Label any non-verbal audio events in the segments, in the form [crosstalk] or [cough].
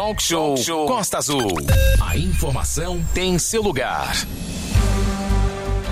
Talk Show, Talk Show Costa Azul. A informação tem seu lugar.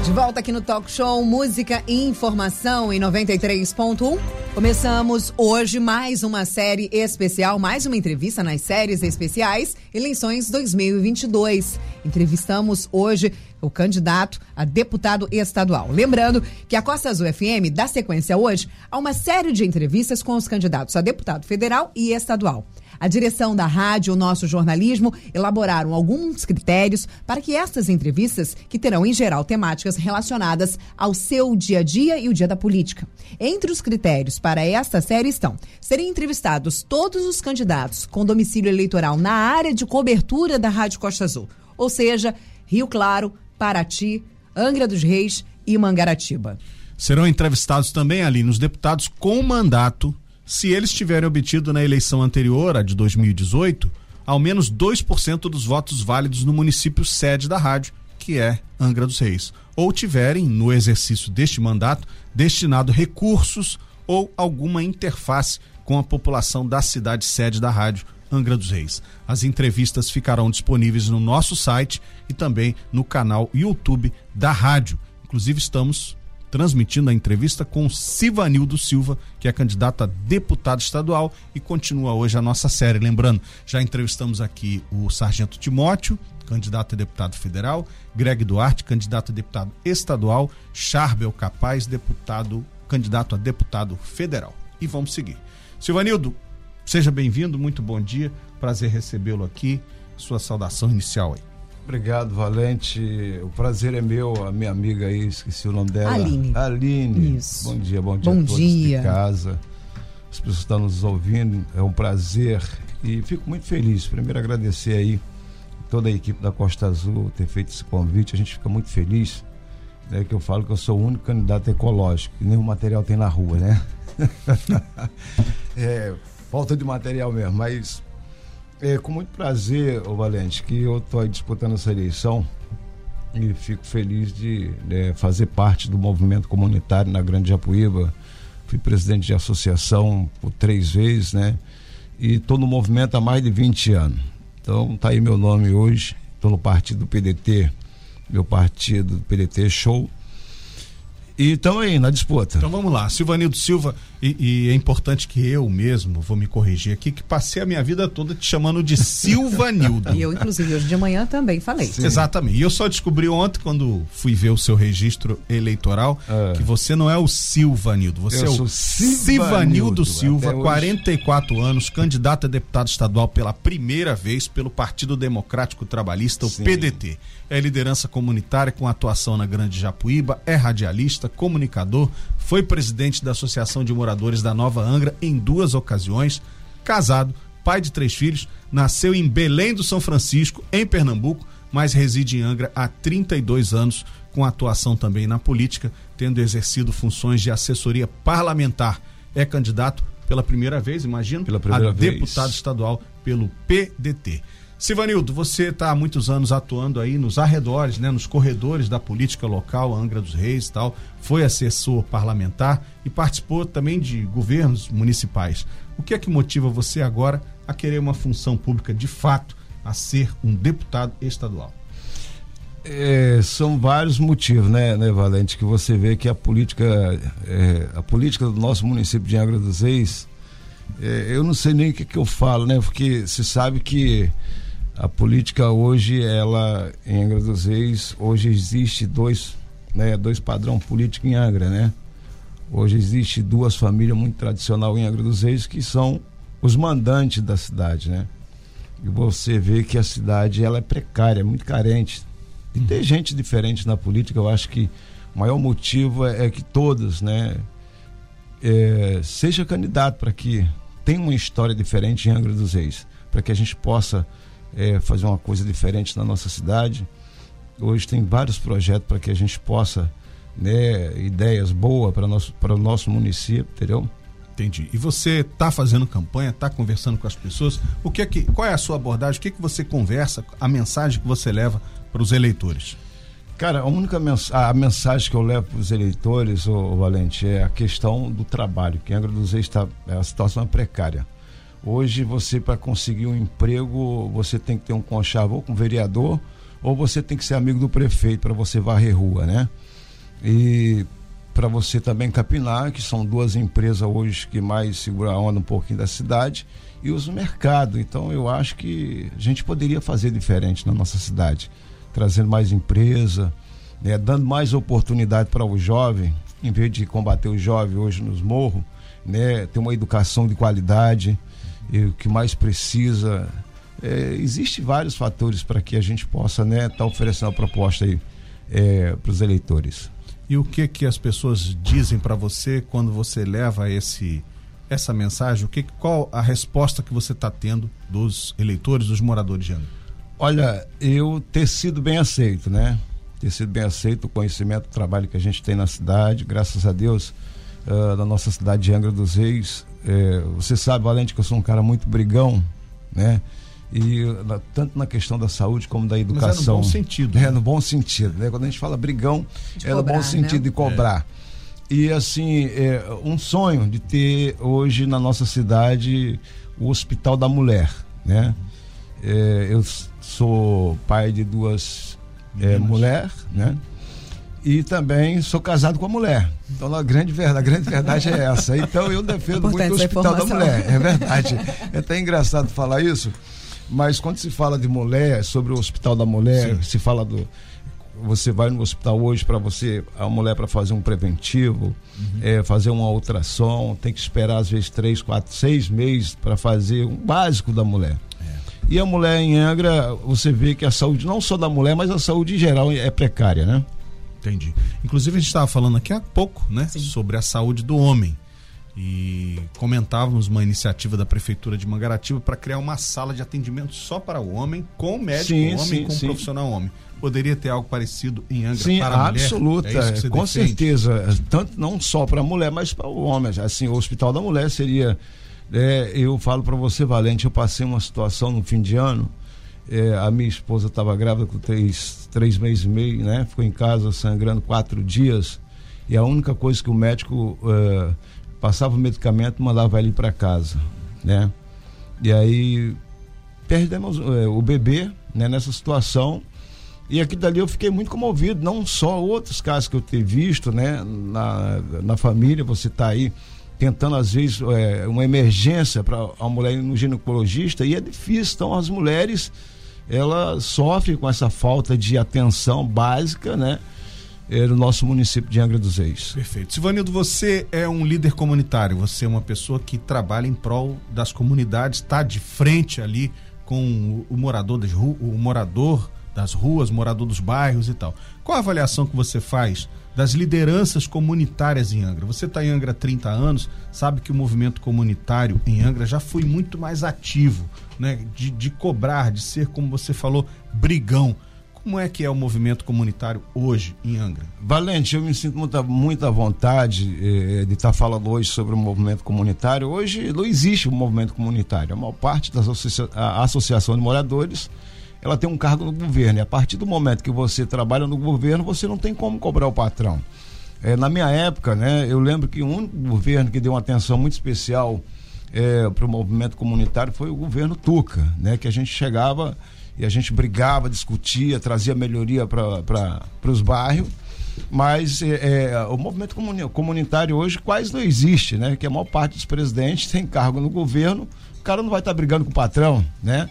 De volta aqui no Talk Show Música e Informação em 93.1. Começamos hoje mais uma série especial, mais uma entrevista nas séries especiais Eleições 2022. Entrevistamos hoje o candidato a deputado estadual. Lembrando que a Costa Azul FM dá sequência hoje a uma série de entrevistas com os candidatos a deputado federal e estadual. A direção da rádio, o nosso jornalismo, elaboraram alguns critérios para que estas entrevistas, que terão em geral temáticas relacionadas ao seu dia a dia e o dia da política. Entre os critérios para esta série estão serem entrevistados todos os candidatos com domicílio eleitoral na área de cobertura da Rádio Costa Azul, ou seja, Rio Claro, Paraty, Angra dos Reis e Mangaratiba. Serão entrevistados também ali nos deputados com mandato se eles tiverem obtido na eleição anterior, a de 2018, ao menos 2% dos votos válidos no município sede da rádio, que é Angra dos Reis, ou tiverem, no exercício deste mandato, destinado recursos ou alguma interface com a população da cidade sede da rádio, Angra dos Reis. As entrevistas ficarão disponíveis no nosso site e também no canal YouTube da rádio. Inclusive, estamos transmitindo a entrevista com Sivanildo Silva, que é candidato a deputado estadual e continua hoje a nossa série. Lembrando, já entrevistamos aqui o Sargento Timóteo, candidato a deputado federal, Greg Duarte, candidato a deputado estadual, Charbel Capaz, deputado, candidato a deputado federal. E vamos seguir. Silvanildo, seja bem-vindo, muito bom dia, prazer recebê-lo aqui. Sua saudação inicial aí. Obrigado, Valente. O prazer é meu, a minha amiga aí, esqueci o nome dela. Aline. Aline. Isso. Bom dia, bom dia bom a todos dia. de casa. As pessoas que estão nos ouvindo, é um prazer e fico muito feliz. Primeiro agradecer aí toda a equipe da Costa Azul ter feito esse convite. A gente fica muito feliz. Né, que eu falo que eu sou o único candidato ecológico, e nenhum material tem na rua, né? [laughs] é, falta de material mesmo, mas é com muito prazer, ô Valente, que eu estou disputando essa eleição e fico feliz de né, fazer parte do movimento comunitário na Grande Japuíba. Fui presidente de associação por três vezes, né? E estou no movimento há mais de 20 anos. Então tá aí meu nome hoje. Estou no partido do PDT, meu partido do PDT Show. E estamos aí na disputa. Então vamos lá, Silvanildo Silva, e, e, é importante que eu mesmo, vou me corrigir aqui, que passei a minha vida toda te chamando de Silvanildo. [laughs] e eu, inclusive, hoje de manhã também falei. Sim. Exatamente. E eu só descobri ontem, quando fui ver o seu registro eleitoral, é. que você não é o Silvanildo, você eu é o Silvanildo Silva, 44 anos, candidato a deputado estadual pela primeira vez pelo Partido Democrático Trabalhista, o Sim. PDT. É liderança comunitária com atuação na Grande Japuíba, é radialista, comunicador, foi presidente da Associação de Moradores da Nova Angra em duas ocasiões, casado, pai de três filhos, nasceu em Belém do São Francisco, em Pernambuco, mas reside em Angra há 32 anos, com atuação também na política, tendo exercido funções de assessoria parlamentar. É candidato pela primeira vez, imagino, pela primeira a vez. deputado estadual pelo PDT. Sivanildo, você está há muitos anos atuando aí nos arredores, né, nos corredores da política local, Angra dos Reis e tal, foi assessor parlamentar e participou também de governos municipais. O que é que motiva você agora a querer uma função pública de fato, a ser um deputado estadual? É, são vários motivos, né, né, Valente, que você vê que a política, é, a política do nosso município de Angra dos Reis, é, eu não sei nem o que, que eu falo, né, porque se sabe que a política hoje, ela, em Angra dos Reis, hoje existe dois, né, dois padrão político em Angra, né? Hoje existe duas famílias muito tradicional em Angra dos Reis que são os mandantes da cidade, né? E você vê que a cidade ela é precária, muito carente. E tem gente diferente na política, eu acho que o maior motivo é, é que todos, né, é, seja candidato para que tenha uma história diferente em Angra dos Reis, para que a gente possa é, fazer uma coisa diferente na nossa cidade. Hoje tem vários projetos para que a gente possa, né, ideias boas para nosso para o nosso município, entendeu? Entendi. E você está fazendo campanha, está conversando com as pessoas? O que é que, qual é a sua abordagem? O que é que você conversa? A mensagem que você leva para os eleitores? Cara, a única mens a mensagem que eu levo para os eleitores, ô, ô, Valente, é a questão do trabalho. Que Angra dos Reis está, a situação é precária. Hoje você para conseguir um emprego, você tem que ter um conchavo ou com vereador, ou você tem que ser amigo do prefeito para você varrer rua, né? E para você também capinar, que são duas empresas hoje que mais seguram a onda um pouquinho da cidade, e os mercados. Então eu acho que a gente poderia fazer diferente na nossa cidade, trazendo mais empresa, né, dando mais oportunidade para o jovem, em vez de combater o jovem hoje nos morros, né, ter uma educação de qualidade, e o que mais precisa. É, Existem vários fatores para que a gente possa estar né, tá oferecendo a proposta aí é, para os eleitores. E o que que as pessoas dizem para você quando você leva esse essa mensagem? O que qual a resposta que você está tendo dos eleitores, dos moradores de Angra? Olha, eu ter sido bem aceito, né? Ter sido bem aceito o conhecimento, o trabalho que a gente tem na cidade, graças a Deus, uh, na nossa cidade de Angra dos Reis. É, você sabe, Valente, que eu sou um cara muito brigão, né? e na, tanto na questão da saúde como da educação. Mas é no bom sentido. É, né? no bom sentido. Né? Quando a gente fala brigão, de é cobrar, no bom sentido né? de cobrar. É. E assim, é um sonho de ter hoje na nossa cidade o Hospital da Mulher. Né? É, eu sou pai de duas é, mulheres, né? E também sou casado com a mulher. Então a grande, verdade, a grande verdade é essa. Então eu defendo muito o Hospital da Mulher. É verdade. É até engraçado falar isso mas quando se fala de mulher, sobre o Hospital da Mulher, Sim. se fala do. Você vai no hospital hoje para você, a mulher para fazer um preventivo, uhum. é, fazer uma ultrassom, tem que esperar às vezes três, quatro, seis meses para fazer um básico da mulher. É. E a mulher em Angra, você vê que a saúde, não só da mulher, mas a saúde em geral é precária, né? Entendi. Inclusive a gente estava falando aqui há pouco, né, Sim. sobre a saúde do homem e comentávamos uma iniciativa da prefeitura de Mangaratiba para criar uma sala de atendimento só para o homem, com médico sim, homem, sim, com sim. profissional homem. Poderia ter algo parecido em Angra sim, para a absoluta, mulher? É com defende? certeza, tanto não só para a mulher, mas para o homem. Assim, o Hospital da Mulher seria, é, eu falo para você, Valente, eu passei uma situação no fim de ano. É, a minha esposa estava grávida com três, três meses e meio, né? Ficou em casa sangrando quatro dias. E a única coisa que o médico uh, passava o medicamento, mandava ele para casa, né? E aí perdemos é, o bebê, né, nessa situação. E aqui dali eu fiquei muito comovido, não só outros casos que eu tenho visto, né, na, na família, você está aí tentando às vezes é, uma emergência para a mulher no ginecologista e é difícil, então as mulheres ela sofre com essa falta de atenção básica, né? é, no nosso município de Angra dos Reis. Perfeito. Sivanildo, você é um líder comunitário, você é uma pessoa que trabalha em prol das comunidades, está de frente ali com o, morador das ruas, o morador das ruas, morador dos bairros e tal. Qual a avaliação que você faz das lideranças comunitárias em Angra? Você está em Angra há 30 anos, sabe que o movimento comunitário em Angra já foi muito mais ativo, né? De, de cobrar, de ser, como você falou, brigão. Como é que é o movimento comunitário hoje em Angra? Valente, eu me sinto muita, muita vontade eh, de estar tá falando hoje sobre o movimento comunitário. Hoje não existe um movimento comunitário. A maior parte da associa associação de moradores ela tem um cargo no governo. E a partir do momento que você trabalha no governo, você não tem como cobrar o patrão. É, na minha época, né, eu lembro que o único governo que deu uma atenção muito especial é, para o movimento comunitário foi o governo Tuca, né, que a gente chegava e a gente brigava, discutia, trazia melhoria para os bairros. Mas é, é, o movimento comunitário hoje quase não existe, né? Que a maior parte dos presidentes [laughs] tem cargo no governo, cara não vai estar tá brigando com o patrão, né?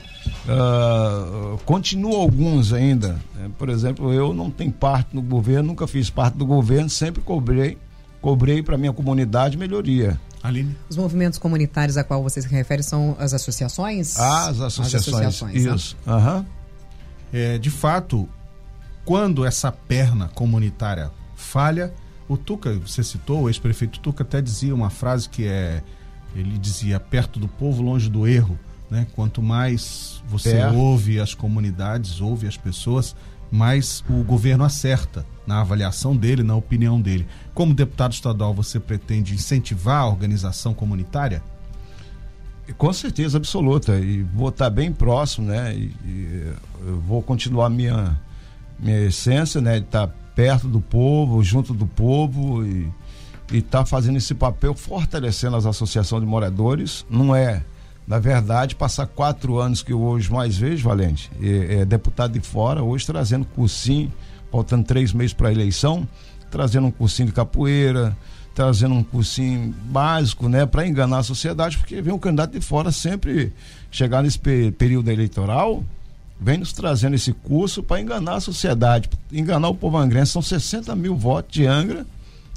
Uh, continua alguns ainda. Né? Por exemplo, eu não tenho parte no governo, nunca fiz parte do governo, sempre cobrei, cobrei para minha comunidade melhoria. Aline? Os movimentos comunitários a qual você se refere são as associações? Ah, as associações. As associações né? Isso. Né? Uhum. É, de fato, quando essa perna comunitária falha, o Tuca, você citou, o ex-prefeito Tuca até dizia uma frase que é. Ele dizia: perto do povo, longe do erro. Né? Quanto mais você ouve as comunidades, ouve as pessoas, mais o governo acerta na avaliação dele, na opinião dele. Como deputado estadual, você pretende incentivar a organização comunitária? Com certeza absoluta. E vou estar bem próximo, né? E, e vou continuar minha, minha essência, né? De estar perto do povo, junto do povo e estar tá fazendo esse papel fortalecendo as associações de moradores. Não é Na verdade, passar quatro anos que eu hoje mais vejo, Valente, é, é deputado de fora, hoje trazendo cursinho, faltando três meses para a eleição, trazendo um cursinho de capoeira, trazendo um cursinho básico, né, para enganar a sociedade, porque vem um candidato de fora sempre chegar nesse período eleitoral, vem nos trazendo esse curso para enganar a sociedade, enganar o povo angrense. São 60 mil votos de Angra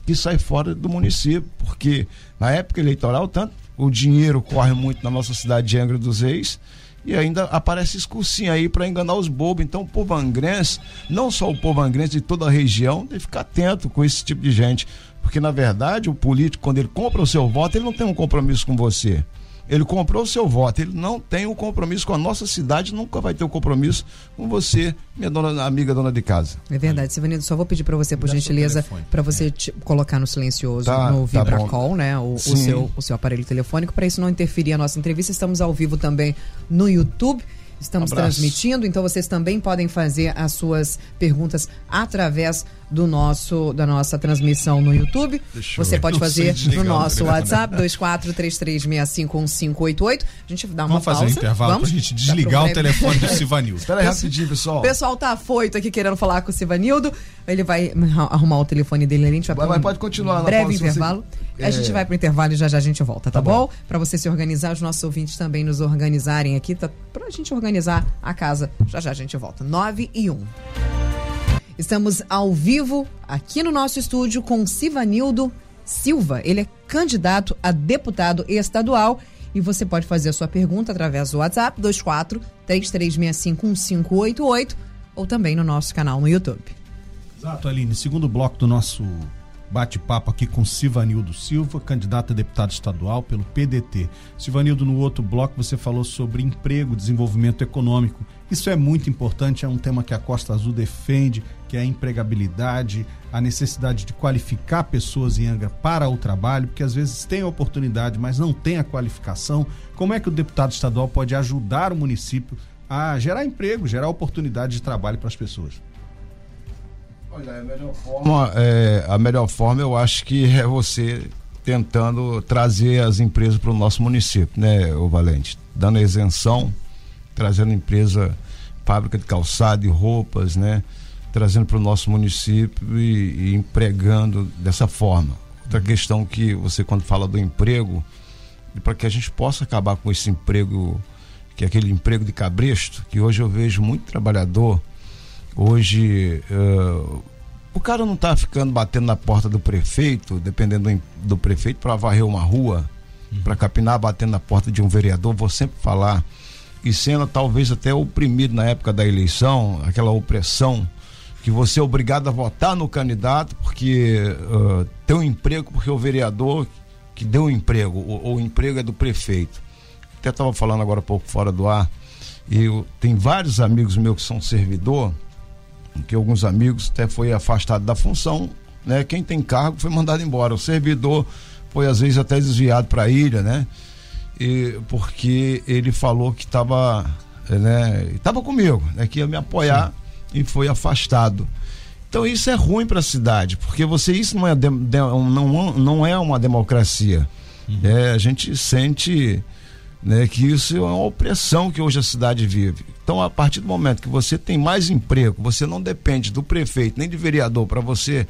que sai fora do município, porque na época eleitoral, tanto o dinheiro corre muito na nossa cidade de Angra dos Reis e ainda aparece esse cursinho aí para enganar os bobos. Então, o povo angrense, não só o povo angrense de toda a região, tem que ficar atento com esse tipo de gente. Porque, na verdade, o político, quando ele compra o seu voto, ele não tem um compromisso com você. Ele comprou o seu voto, ele não tem um compromisso com a nossa cidade, nunca vai ter um compromisso com você, minha dona, amiga dona de casa. É verdade, Silvanildo, só vou pedir para você, por gentileza, para você te, colocar no silencioso, tá, no tá Vibracall, né, o, o, seu, o seu aparelho telefônico, para isso não interferir a nossa entrevista. Estamos ao vivo também no YouTube. Estamos transmitindo, então vocês também podem fazer as suas perguntas através do nosso da nossa transmissão no YouTube. Deixa Você pode fazer no nosso WhatsApp 2433651588. A gente dá uma Vamos pausa. fazer um intervalo Vamos? pra gente desligar o telefone do [laughs] Sivanildo. Espera aí rapidinho, pessoal. O pessoal tá afoito aqui querendo falar com o Sivanildo. Ele vai arrumar o telefone dele, a gente vai, vai, um pode continuar breve intervalo. Você... A gente vai pro intervalo e já já a gente volta, tá, tá bom? bom? Para você se organizar, os nossos ouvintes também nos organizarem aqui, tá? Pra gente organizar a casa. Já já a gente volta. 9 e 1. Estamos ao vivo aqui no nosso estúdio com Sivanildo Silva. Ele é candidato a deputado estadual e você pode fazer a sua pergunta através do WhatsApp 24 3365 1588 ou também no nosso canal no YouTube. Exato, Aline. Segundo bloco do nosso bate-papo aqui com Sivanildo Silva, candidato a deputado estadual pelo PDT. Sivanildo, no outro bloco você falou sobre emprego, desenvolvimento econômico. Isso é muito importante, é um tema que a Costa Azul defende, que é a empregabilidade, a necessidade de qualificar pessoas em Angra para o trabalho, porque às vezes tem a oportunidade, mas não tem a qualificação. Como é que o deputado estadual pode ajudar o município a gerar emprego, gerar oportunidade de trabalho para as pessoas? Olha, a melhor forma, é, a melhor forma eu acho que é você tentando trazer as empresas para o nosso município, né, o Valente? Dando isenção, trazendo empresa, fábrica de calçado e roupas, né? Trazendo para o nosso município e, e, empregando dessa forma. Outra questão que você, quando fala do emprego, para que a gente possa acabar com esse emprego, que é aquele emprego de cabresto, que hoje eu vejo muito trabalhador Hoje, uh, o cara não está ficando batendo na porta do prefeito, dependendo do, do prefeito, para varrer uma rua, uhum. para capinar batendo na porta de um vereador. Vou sempre falar. E sendo talvez até oprimido na época da eleição, aquela opressão, que você é obrigado a votar no candidato porque uh, tem um emprego, porque o vereador que deu um emprego, ou o emprego é do prefeito. Até estava falando agora um pouco fora do ar. E eu, tem vários amigos meus que são servidor que alguns amigos até foi afastado da função, né? Quem tem cargo foi mandado embora. O servidor foi às vezes até desviado para a ilha, né? E, porque ele falou que estava, né? Estava comigo, né? Que ia me apoiar Sim. E foi afastado. Então isso é ruim para a cidade, porque você isso não é de, de, não, não é uma democracia. Uhum. É, a gente sente né, que isso é uma opressão que hoje a cidade vive. Então, a partir do momento que você tem mais emprego, você não depende do prefeito nem de vereador para você,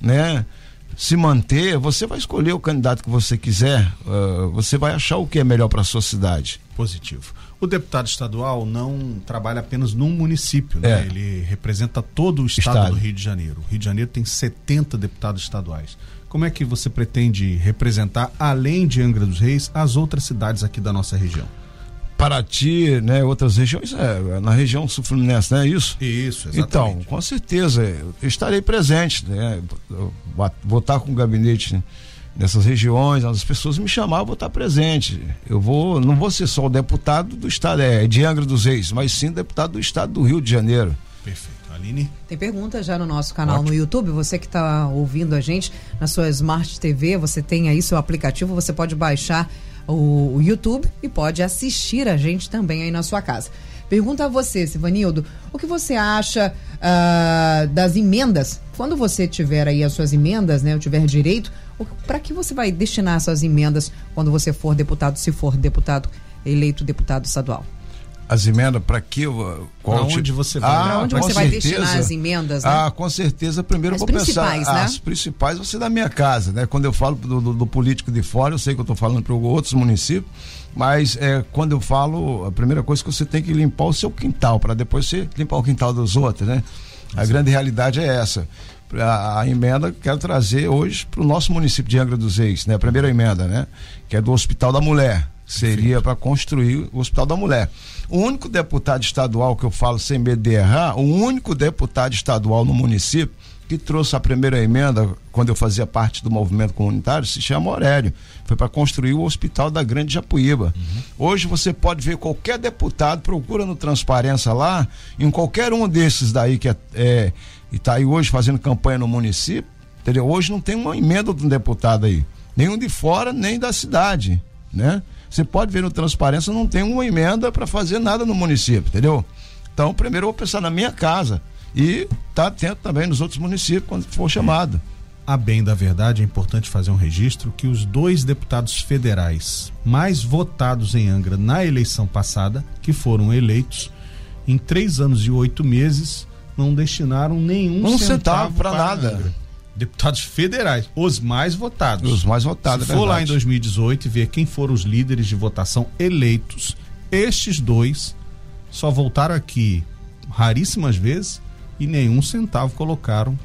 né, se manter, você vai escolher o candidato que você quiser, uh, você vai achar o que é melhor para a sua cidade. Positivo. O deputado estadual não trabalha apenas num município, né? É. Ele representa todo o estado, estado do Rio de Janeiro. O Rio de Janeiro tem 70 deputados estaduais. Como é que você pretende representar, além de Angra dos Reis, as outras cidades aqui da nossa região? Paraty, né, outras regiões, é, na região sul-fluminense, não é isso? Isso, exatamente. Então, com certeza, eu estarei presente, né, vou estar com o gabinete nessas regiões, as pessoas me chamar, eu vou estar presente. Eu vou, não vou ser só o deputado do estado, é, de Angra dos Reis, mas sim deputado do estado do Rio de Janeiro. Perfeito. Aline? Tem pergunta já no nosso canal Ótimo. no YouTube. Você que está ouvindo a gente na sua Smart TV, você tem aí seu aplicativo, você pode baixar o, o YouTube e pode assistir a gente também aí na sua casa. Pergunta a você, Sivanildo, o que você acha uh, das emendas? Quando você tiver aí as suas emendas, né, ou tiver direito, para que você vai destinar suas emendas quando você for deputado, se for deputado eleito deputado estadual? As emendas para que qual onde tipo? você vai? Ah, onde você vai destinar as emendas? Né? Ah, com certeza. Primeiro as eu vou pensar né? as principais você da minha casa, né? Quando eu falo do, do, do político de fora, eu sei que eu estou falando para outros municípios, mas é, quando eu falo, a primeira coisa é que você tem que limpar o seu quintal para depois você limpar o quintal dos outros, né? A Sim. grande realidade é essa. A, a emenda quero trazer hoje para o nosso município de Angra dos Reis, né? A primeira emenda, né? Que é do Hospital da Mulher. Seria para construir o Hospital da Mulher. O único deputado estadual que eu falo sem medo de errar, o único deputado estadual no município que trouxe a primeira emenda, quando eu fazia parte do movimento comunitário, se chama Aurélio. Foi para construir o hospital da Grande Japuíba. Uhum. Hoje você pode ver qualquer deputado, procura no Transparência lá, em qualquer um desses daí que é, é está aí hoje fazendo campanha no município, entendeu? Hoje não tem uma emenda de um deputado aí. Nenhum de fora, nem da cidade, né? Você pode ver no Transparência, não tem uma emenda para fazer nada no município, entendeu? Então, primeiro eu vou pensar na minha casa e tá atento também nos outros municípios quando for chamado. A bem da verdade, é importante fazer um registro que os dois deputados federais mais votados em Angra na eleição passada, que foram eleitos, em três anos e oito meses, não destinaram nenhum um centavo, centavo para nada. Angra. Deputados federais, os mais votados. Os mais votados, Se é for lá em 2018 e ver quem foram os líderes de votação eleitos, estes dois só voltaram aqui raríssimas vezes e nenhum centavo colocaram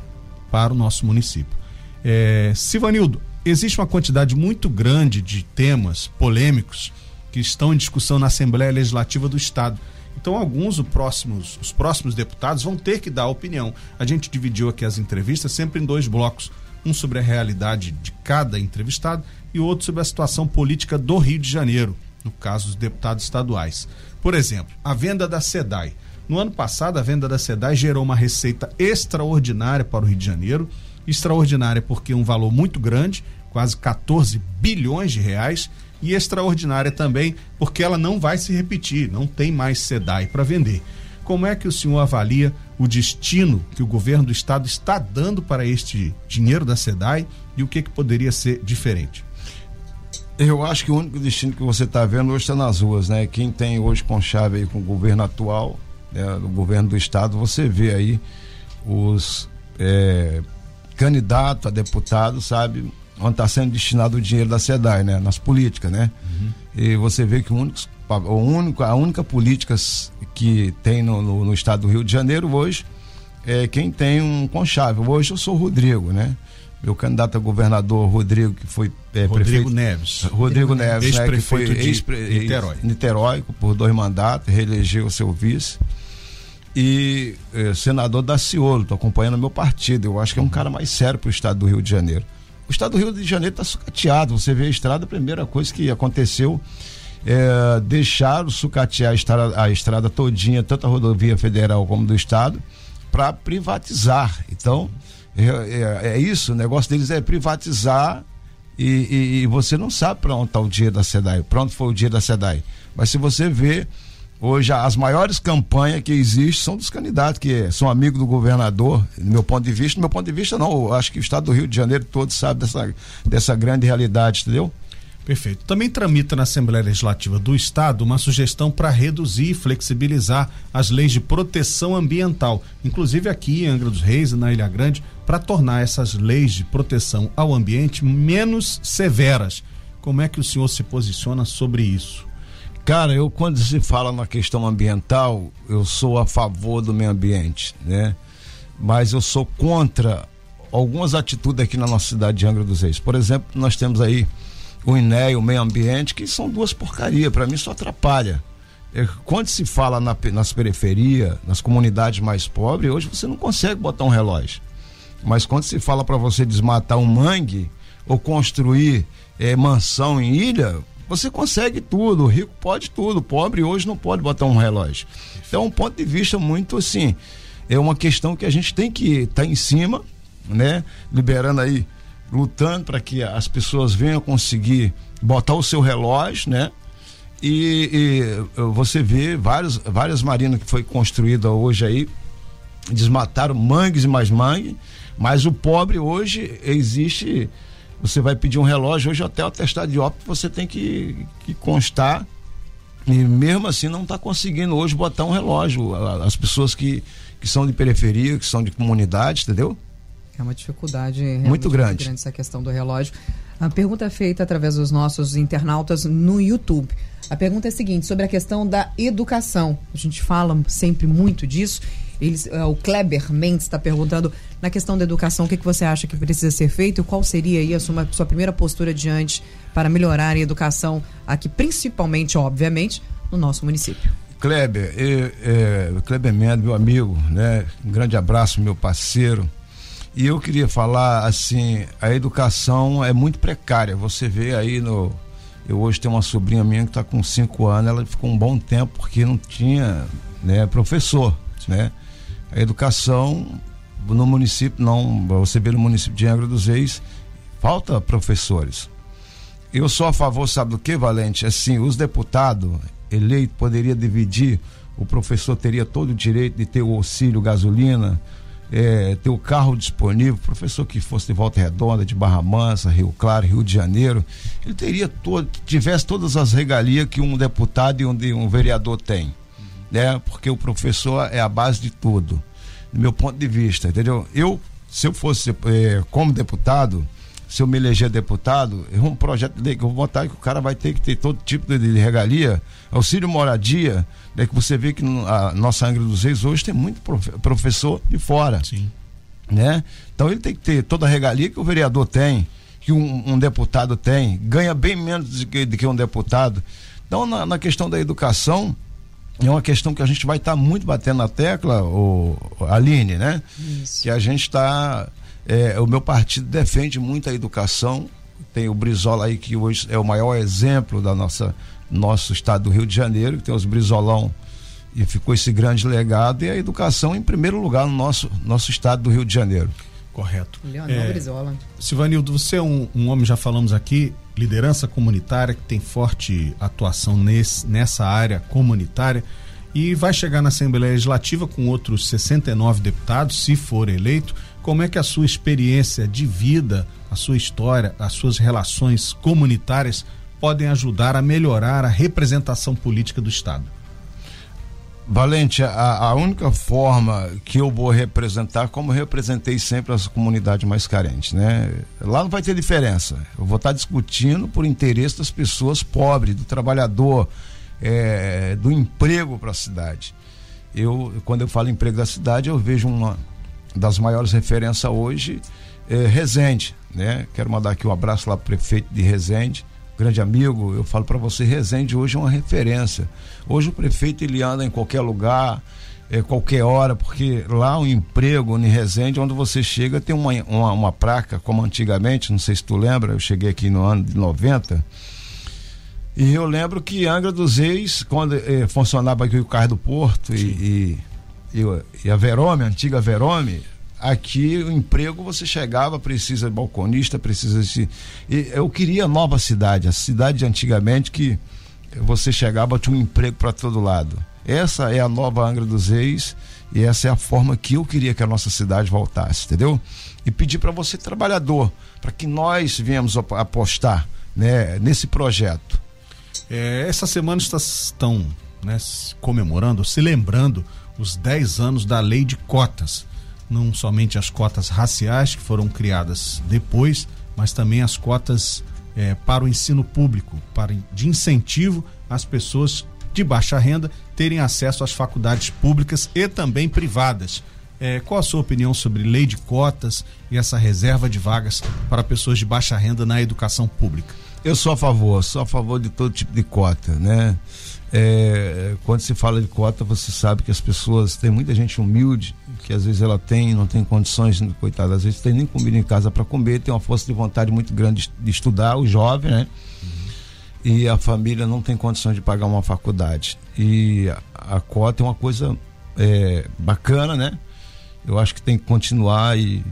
para o nosso município. É, Sivanildo, existe uma quantidade muito grande de temas polêmicos que estão em discussão na Assembleia Legislativa do Estado. Então, alguns os próximos, os próximos deputados vão ter que dar opinião. A gente dividiu aqui as entrevistas sempre em dois blocos: um sobre a realidade de cada entrevistado e outro sobre a situação política do Rio de Janeiro, no caso dos deputados estaduais. Por exemplo, a venda da SEDAI. No ano passado, a venda da SEDAI gerou uma receita extraordinária para o Rio de Janeiro. Extraordinária porque um valor muito grande, quase 14 bilhões de reais, e extraordinária também porque ela não vai se repetir, não tem mais SEDAI para vender. Como é que o senhor avalia o destino que o governo do estado está dando para este dinheiro da SEDAI e o que, que poderia ser diferente? Eu acho que o único destino que você está vendo hoje está nas ruas, né? Quem tem hoje com chave aí com o governo atual né, do governo do estado, você vê aí os é, candidatos a deputado, sabe, onde está sendo destinado o dinheiro da SEDAI, né, nas políticas, né? Uhum. E você vê que o único, o único, a única política que tem no, no, no, estado do Rio de Janeiro hoje é quem tem um conchave. Hoje eu sou o Rodrigo, né? Meu candidato a governador Rodrigo, que foi é, Rodrigo prefeito, Neves. Rodrigo Neves, né, que foi ex Niterói. Niterói por dois mandatos, reelegeu o seu vice e eh, senador Daciolo, estou acompanhando meu partido. Eu acho que é um cara mais sério para o estado do Rio de Janeiro. O estado do Rio de Janeiro está sucateado. Você vê a estrada, a primeira coisa que aconteceu é deixar o sucatear a estrada, a estrada todinha, tanto a rodovia federal como do estado, para privatizar. Então, é, é, é, isso, o negócio deles é privatizar e, e, e você não sabe para onde está o dia da SEDAI, pronto foi o dia da SEDAI. Mas se você vê Hoje, as maiores campanhas que existem são dos candidatos que são amigos do governador, do meu ponto de vista. Do meu ponto de vista, não. Eu acho que o estado do Rio de Janeiro todo sabe dessa, dessa grande realidade, entendeu? Perfeito. Também tramita na Assembleia Legislativa do Estado uma sugestão para reduzir e flexibilizar as leis de proteção ambiental, inclusive aqui em Angra dos Reis e na Ilha Grande, para tornar essas leis de proteção ao ambiente menos severas. Como é que o senhor se posiciona sobre isso? Cara, eu quando se fala na questão ambiental, eu sou a favor do meio ambiente, né? Mas eu sou contra algumas atitudes aqui na nossa cidade de Angra dos Reis. Por exemplo, nós temos aí o INE e o meio ambiente, que são duas porcarias, para mim isso atrapalha. É, quando se fala na, nas periferias, nas comunidades mais pobres, hoje você não consegue botar um relógio. Mas quando se fala para você desmatar um mangue ou construir é, mansão em ilha, você consegue tudo, o rico pode tudo, o pobre hoje não pode botar um relógio. Então, um ponto de vista muito assim, é uma questão que a gente tem que estar tá em cima, né? Liberando aí, lutando para que as pessoas venham conseguir botar o seu relógio, né? E, e você vê vários, várias marinas que foi construída hoje aí, desmataram mangues e mais mangue, mas o pobre hoje existe você vai pedir um relógio, hoje até o atestado de óbito você tem que, que constar E mesmo assim não está conseguindo hoje botar um relógio. As pessoas que, que são de periferia, que são de comunidade, entendeu? É uma dificuldade muito grande. muito grande essa questão do relógio. A pergunta é feita através dos nossos internautas no YouTube. A pergunta é a seguinte, sobre a questão da educação. A gente fala sempre muito disso. Eles, uh, o Kleber Mendes está perguntando na questão da educação, o que, que você acha que precisa ser feito qual seria aí a sua, sua primeira postura diante para melhorar a educação aqui, principalmente, obviamente, no nosso município. Kleber, eu, é, Kleber Mendes, meu amigo, né? Um grande abraço, meu parceiro. E eu queria falar assim, a educação é muito precária. Você vê aí no. Eu hoje tenho uma sobrinha minha que está com 5 anos, ela ficou um bom tempo porque não tinha né, professor. Né? A educação no município, não, você vê no município de Angra dos Reis, falta professores. Eu sou a favor, sabe do que, Valente? Assim, os deputados eleitos poderiam dividir, o professor teria todo o direito de ter o auxílio gasolina, é, ter o carro disponível, professor que fosse de Volta Redonda, de Barra Mansa, Rio Claro, Rio de Janeiro, ele teria todo, tivesse todas as regalias que um deputado e um, um vereador tem. Né? Porque o professor é a base de tudo do meu ponto de vista, entendeu? Eu, se eu fosse é, como deputado, se eu me eleger deputado, é um projeto de lei que eu vou votar que o cara vai ter que ter todo tipo de, regalia, auxílio moradia, né, que você vê que a nossa Angra dos Reis hoje tem muito professor de fora. Sim. Né? Então ele tem que ter toda a regalia que o vereador tem, que um, um deputado tem, ganha bem menos do que, do que um deputado. Então, na, na questão da educação, é uma questão que a gente vai estar tá muito batendo na tecla, o, Aline, né? Isso. Que a gente está. É, o meu partido defende muito a educação. Tem o Brizola aí, que hoje é o maior exemplo da nossa nosso estado do Rio de Janeiro, que tem os Brizolão e ficou esse grande legado, e a educação em primeiro lugar no nosso, nosso estado do Rio de Janeiro. Correto. Leonel é, Brizola. Silvanildo, você é um, um homem, já falamos aqui, liderança comunitária, que tem forte atuação nesse, nessa área comunitária e vai chegar na Assembleia Legislativa com outros 69 deputados, se for eleito. Como é que a sua experiência de vida, a sua história, as suas relações comunitárias podem ajudar a melhorar a representação política do Estado? Valente, a, a, única forma que eu vou representar, como representei sempre as comunidades mais carentes, né? Lá não vai ter diferença. Eu vou estar discutindo por interesse das pessoas pobres, do trabalhador, é, do emprego para a cidade. Eu, quando eu falo emprego da cidade, eu vejo uma das maiores referências hoje, é, Resende, né? Quero mandar aqui um abraço lá pro prefeito de Resende, grande amigo, eu falo para você, Resende hoje é uma referência. Hoje o prefeito ele anda em qualquer lugar, é, qualquer hora, porque lá o emprego em Resende, onde você chega, tem uma, uma, uma, placa, como antigamente, não sei se tu lembra, eu cheguei aqui no ano de 90. E eu lembro que Angra dos Reis, quando eh, funcionava aqui o carro do Porto e, e, e, e a Verome, a antiga Verome, Aqui o emprego você chegava, precisa de balconista, precisa de. Eu queria nova cidade, a cidade de antigamente que você chegava, tinha um emprego para todo lado. Essa é a nova Angra dos Reis e essa é a forma que eu queria que a nossa cidade voltasse, entendeu? E pedir para você, trabalhador, para que nós viemos apostar né, nesse projeto. É, essa semana estão né, comemorando, se lembrando os 10 anos da lei de cotas não somente as cotas raciais que foram criadas depois, mas também as cotas é, para o ensino público, para de incentivo às pessoas de baixa renda terem acesso às faculdades públicas e também privadas. É, qual a sua opinião sobre lei de cotas e essa reserva de vagas para pessoas de baixa renda na educação pública? Eu sou a favor, sou a favor de todo tipo de cota, né? É, quando se fala de cota, você sabe que as pessoas, tem muita gente humilde, que às vezes ela tem, não tem condições, coitada, às vezes tem nem comida em casa para comer, tem uma força de vontade muito grande de estudar, o jovem, né? E a família não tem condições de pagar uma faculdade. E a, a cota é uma coisa é, bacana, né? Eu acho que tem que continuar e,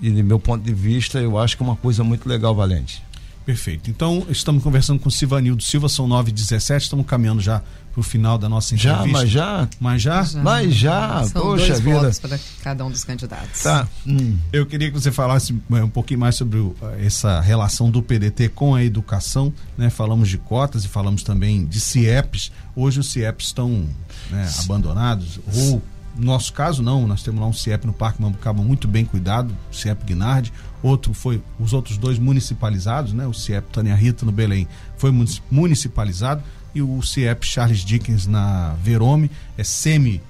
e, do meu ponto de vista, eu acho que é uma coisa muito legal, Valente. Perfeito. Então, estamos conversando com o Sivanildo Silva, são 9 h 17 estamos caminhando já para o final da nossa entrevista. Já, mas já? Mas já? Já. Mas já, São poxa dois vida. votos para cada um dos candidatos. Tá. Hum. Eu queria que você falasse eh, um pouquinho mais sobre o- eh, essa relação do PDT com a educação, né? Falamos de cotas e falamos também de CIEPs. Hoje os CIEPs estão né, abandonados ou no nosso caso não, nós temos lá um CIEP no Parque Mambucaba muito bem cuidado, o CIEP Guinardi, outro foi os outros dois municipalizados, né? O CIEP Tânia Rita no Belém foi munici- municipalizado e o CIEP Charles Dickens na Verome é semi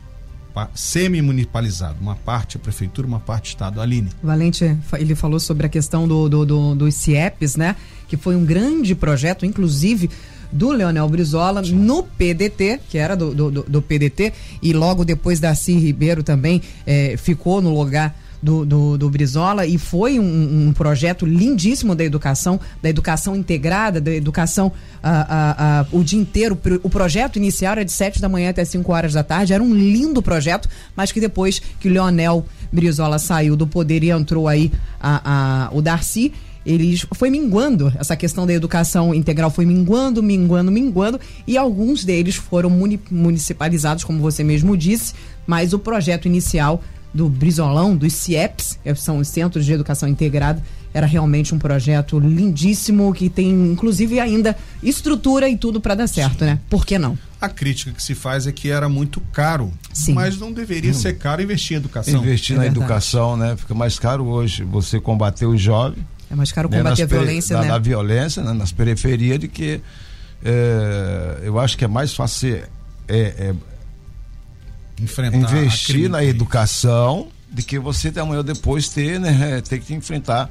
pa- semi-municipalizado, uma parte a prefeitura, uma parte estado. Aline. Valente, ele falou sobre a questão do, do, do- dos CIEPs, né? Que foi um grande projeto, inclusive do Leonel Brizola no PDT, que era do, do, do- PDT, e logo depois Darcy Ribeiro também eh, ficou no lugar do, do, do Brizola e foi um, um projeto lindíssimo da educação, da educação integrada, da educação ah, ah, ah, o dia inteiro. O projeto inicial era de 7 da manhã até 5 horas da tarde, era um lindo projeto, mas que depois que o Leonel Brizola saiu do poder e entrou aí a, a- o Darcy, eles foi minguando, essa questão da educação integral foi minguando, minguando, minguando, e alguns deles foram muni- municipalizados, como você mesmo disse, mas o projeto inicial do Brizolão, dos CIEPs, que são os Centros de Educação Integrada, era realmente um projeto lindíssimo que tem, inclusive, ainda estrutura e tudo para dar certo, né? Por que não? A crítica que se faz é que era muito caro, Sim. mas não deveria ser caro investir em educação. Investir É na verdade. educação, né? Fica mais caro hoje você combater o jovem. É mais caro né, combater a nas peri- violência, na, né? na violência, né, nas periferias, de que é, eu acho que é mais fácil é, é, Enfrentar a investir na educação de que você de amanhã ou depois ter, né, [laughs] ter que enfrentar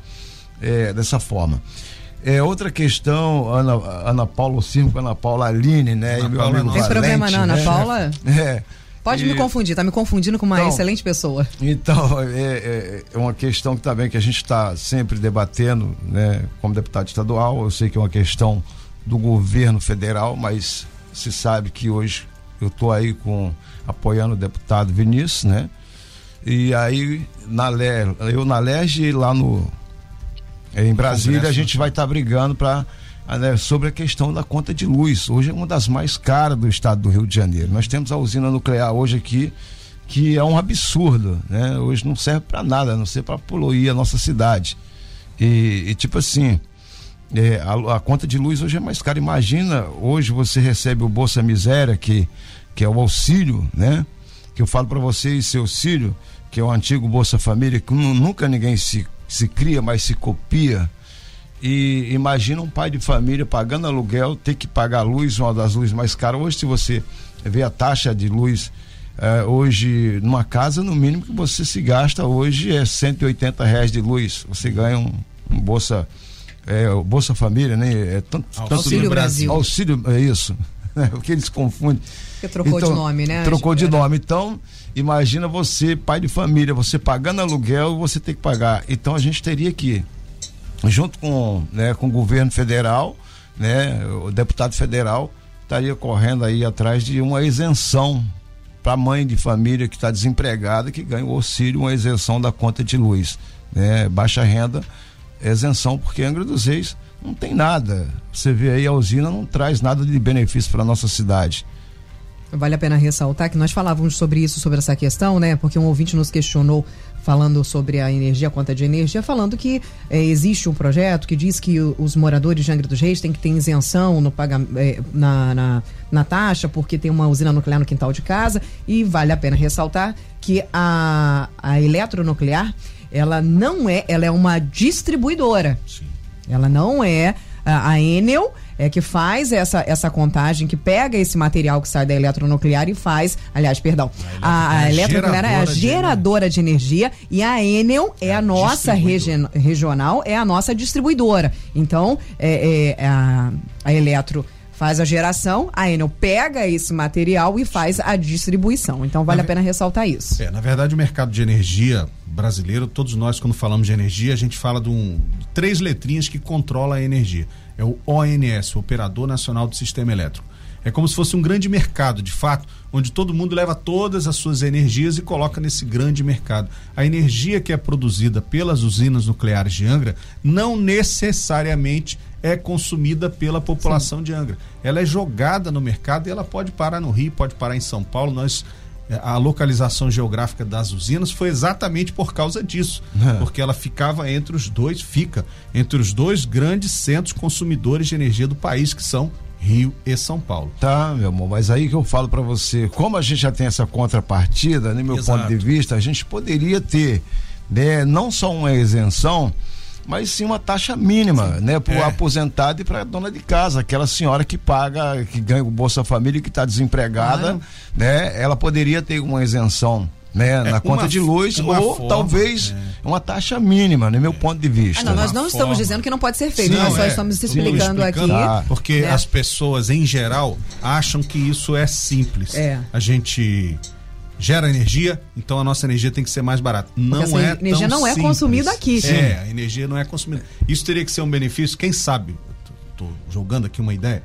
é, dessa forma. É, outra questão, Ana, Ana Paula Circo, Ana Paula Aline, né? Ana e meu Paula amigo não. Tem problema Valente, não, Ana né? Paula? [laughs] É. Pode E- me confundir, tá me confundindo com uma Então, excelente pessoa. Então, é, é- é uma questão que também que a gente está sempre debatendo, né, como deputado estadual. Eu sei que é uma questão do governo federal, mas se sabe que hoje eu estou aí com apoiando o deputado Vinícius, né? E aí na eu na LERJ e lá no em Brasília a Congresso gente vai estar brigando para sobre a questão da conta de luz. Hoje é uma das mais caras do estado do Rio de Janeiro. Nós temos a usina nuclear hoje aqui que é um absurdo, né? Hoje não serve para nada, a não ser para poluir a nossa cidade. E, e tipo assim, é, a, a conta de luz hoje é mais cara. Imagina, hoje você recebe o Bolsa Miséria, que, que é o auxílio, né? Que eu falo para vocês, esse auxílio, que é o antigo Bolsa Família, que nu- nunca ninguém se, se cria, mas se copia. E imagina um pai de família pagando aluguel, ter que pagar a luz, uma das luzes mais caras. Hoje, se você vê a taxa de luz, eh, hoje, numa casa, no mínimo que você se gasta hoje é 180 reais de luz. Você ganha um, um Bolsa, é, o Bolsa Família, né? É tanto, tanto Auxílio no Brasil. Auxílio, é isso. [laughs] Porque eles confundem. Porque trocou de nome, né? Trocou de nome. Então, imagina você, pai de família, você pagando aluguel, você tem que pagar. Então a gente teria que, junto com, né, com o governo federal, né, o deputado federal estaria correndo aí atrás de uma isenção para mãe de família que está desempregada, que ganha o auxílio, uma isenção da conta de luz. Né? Baixa renda, isenção, porque Angra dos Reis não tem nada. Você vê aí, a usina não traz nada de benefício para nossa cidade. Vale a pena ressaltar que nós falávamos sobre isso, sobre essa questão, né? Porque um ouvinte nos questionou falando sobre a energia, a conta de energia, falando que eh, existe um projeto que diz que os moradores de Angra dos Reis têm que ter isenção no paga, eh, na, na, na taxa, porque tem uma usina nuclear no quintal de casa. E vale a pena ressaltar que a, a eletronuclear, ela não é, ela é uma distribuidora. Ela não é a, a Enel é que faz essa, essa contagem, que pega esse material que sai da eletronuclear e faz, aliás, perdão, a, a é eletronuclear é a geradora de geradora de energia e a Enel é, É a a nossa regi- regional, é a nossa distribuidora. Então, é, é, a, a Eletro faz a geração, a Enel pega esse material e faz a distribuição. Então, vale a pena ressaltar isso. É, na verdade, o mercado de energia brasileiro, todos nós, quando falamos de energia, a gente fala de, um, de três letrinhas que controla a energia. É o ONS, o Operador Nacional do Sistema Elétrico. É como se fosse um grande mercado, de fato, onde todo mundo leva todas as suas energias e coloca nesse grande mercado. A energia que é produzida pelas usinas nucleares de Angra não necessariamente é consumida pela população Sim. de Angra. Ela é jogada no mercado e ela pode parar no Rio, pode parar em São Paulo. Nós a localização geográfica das usinas foi exatamente por causa disso, é. porque ela ficava entre os dois, fica entre os dois grandes centros consumidores de energia do país, que são Rio e São Paulo. Tá, meu amor, mas aí que eu falo para você, como a gente já tem essa contrapartida, no meu Exato. ponto de vista, a gente poderia ter, né, não só uma isenção, mas sim uma taxa mínima, sim. né, para o é. aposentado e para a dona de casa, aquela senhora que paga, que ganha o Bolsa Família, que está desempregada, né, ela poderia ter uma isenção. Né, é, na conta de luz ou forma, talvez é. uma taxa mínima, no meu ponto de vista. Ah, não, nós não estamos forma. dizendo que não pode ser feito, sim, nós só é. estamos explicando, explicando aqui. Tá. Porque né? as pessoas, em geral, acham que isso é simples. É. A gente gera energia, então a nossa energia tem que ser mais barata. Não Porque é energia não é consumida aqui. Sim. É, a energia não é consumida. Isso teria que ser um benefício, quem sabe, estou jogando aqui uma ideia,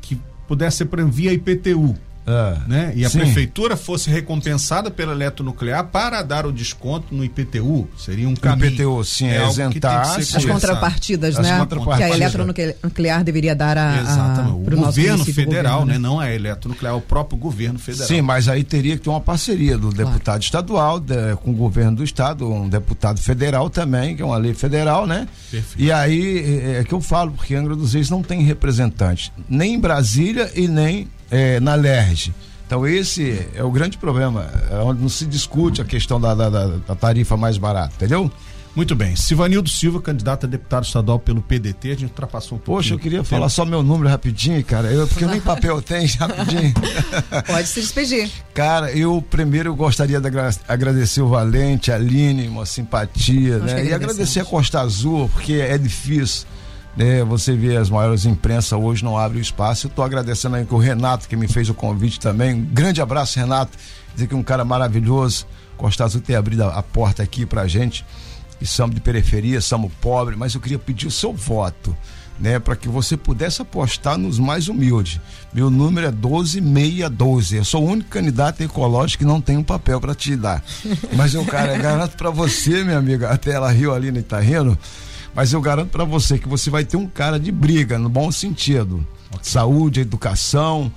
que pudesse ser, por exemplo, via IPTU. Ah, né? E a sim. prefeitura fosse recompensada pela eletronuclear para dar o desconto no IPTU, seria um caminho. IPTU, sim, é isentar as contrapartidas, as né? Contrapartidas. Que a eletronuclear deveria dar a, Exatamente. A, o governo federal, governo, né? Não a eletronuclear, o próprio governo federal. Sim, mas aí teria que ter uma parceria do claro. deputado estadual de, com o governo do estado, um deputado federal também, que é uma lei federal, né? Perfeito. E aí é, é que eu falo, porque Angra dos Reis não tem representante, nem em Brasília e nem é, na LERJ. Então esse é o grande problema, é onde não se discute a questão da, da, da tarifa mais barata, entendeu? Muito bem. Sivanildo Silva, candidato a deputado estadual pelo PDT, a gente ultrapassou um pouco. Poxa, eu queria falar só meu número rapidinho, cara. Eu, porque nem papel tem, rapidinho. [laughs] Pode se despedir. Cara, eu primeiro gostaria de agradecer o Valente, a Aline, uma simpatia, Nós né? E agradecer a Costa Azul, porque é difícil né, você vê as maiores imprensas hoje não abrem o espaço. Eu estou agradecendo aí o Renato que me fez o convite também. Um grande abraço, Renato. Dizer que é um cara maravilhoso. Costa Azul ter abrido a, a porta aqui pra gente. E somos de periferia, somos pobres, mas eu queria pedir o seu voto. Né, para que você pudesse apostar nos mais humildes. Meu número é 12612. Eu sou o único candidato ecológico que não tem um papel para te dar. Mas eu, cara, [laughs] garanto para você, minha amiga, até ela riu ali no Itarreno, mas eu garanto para você que você vai ter um cara de briga, no bom sentido. Okay. Saúde, educação,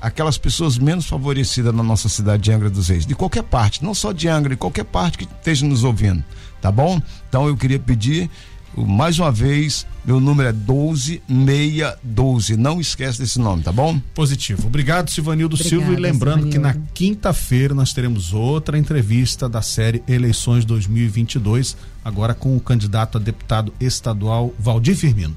aquelas pessoas menos favorecidas na nossa cidade de Angra dos Reis, de qualquer parte, não só de Angra, de qualquer parte que esteja nos ouvindo, tá bom? Então eu queria pedir mais uma vez, meu número é 12612. Não esquece desse nome, tá bom? Positivo. Obrigado, Silvanildo Obrigada, Silva. E lembrando Silvanildo. que na quinta-feira nós teremos outra entrevista da série Eleições 2022, agora com o candidato a deputado estadual Valdir Firmino.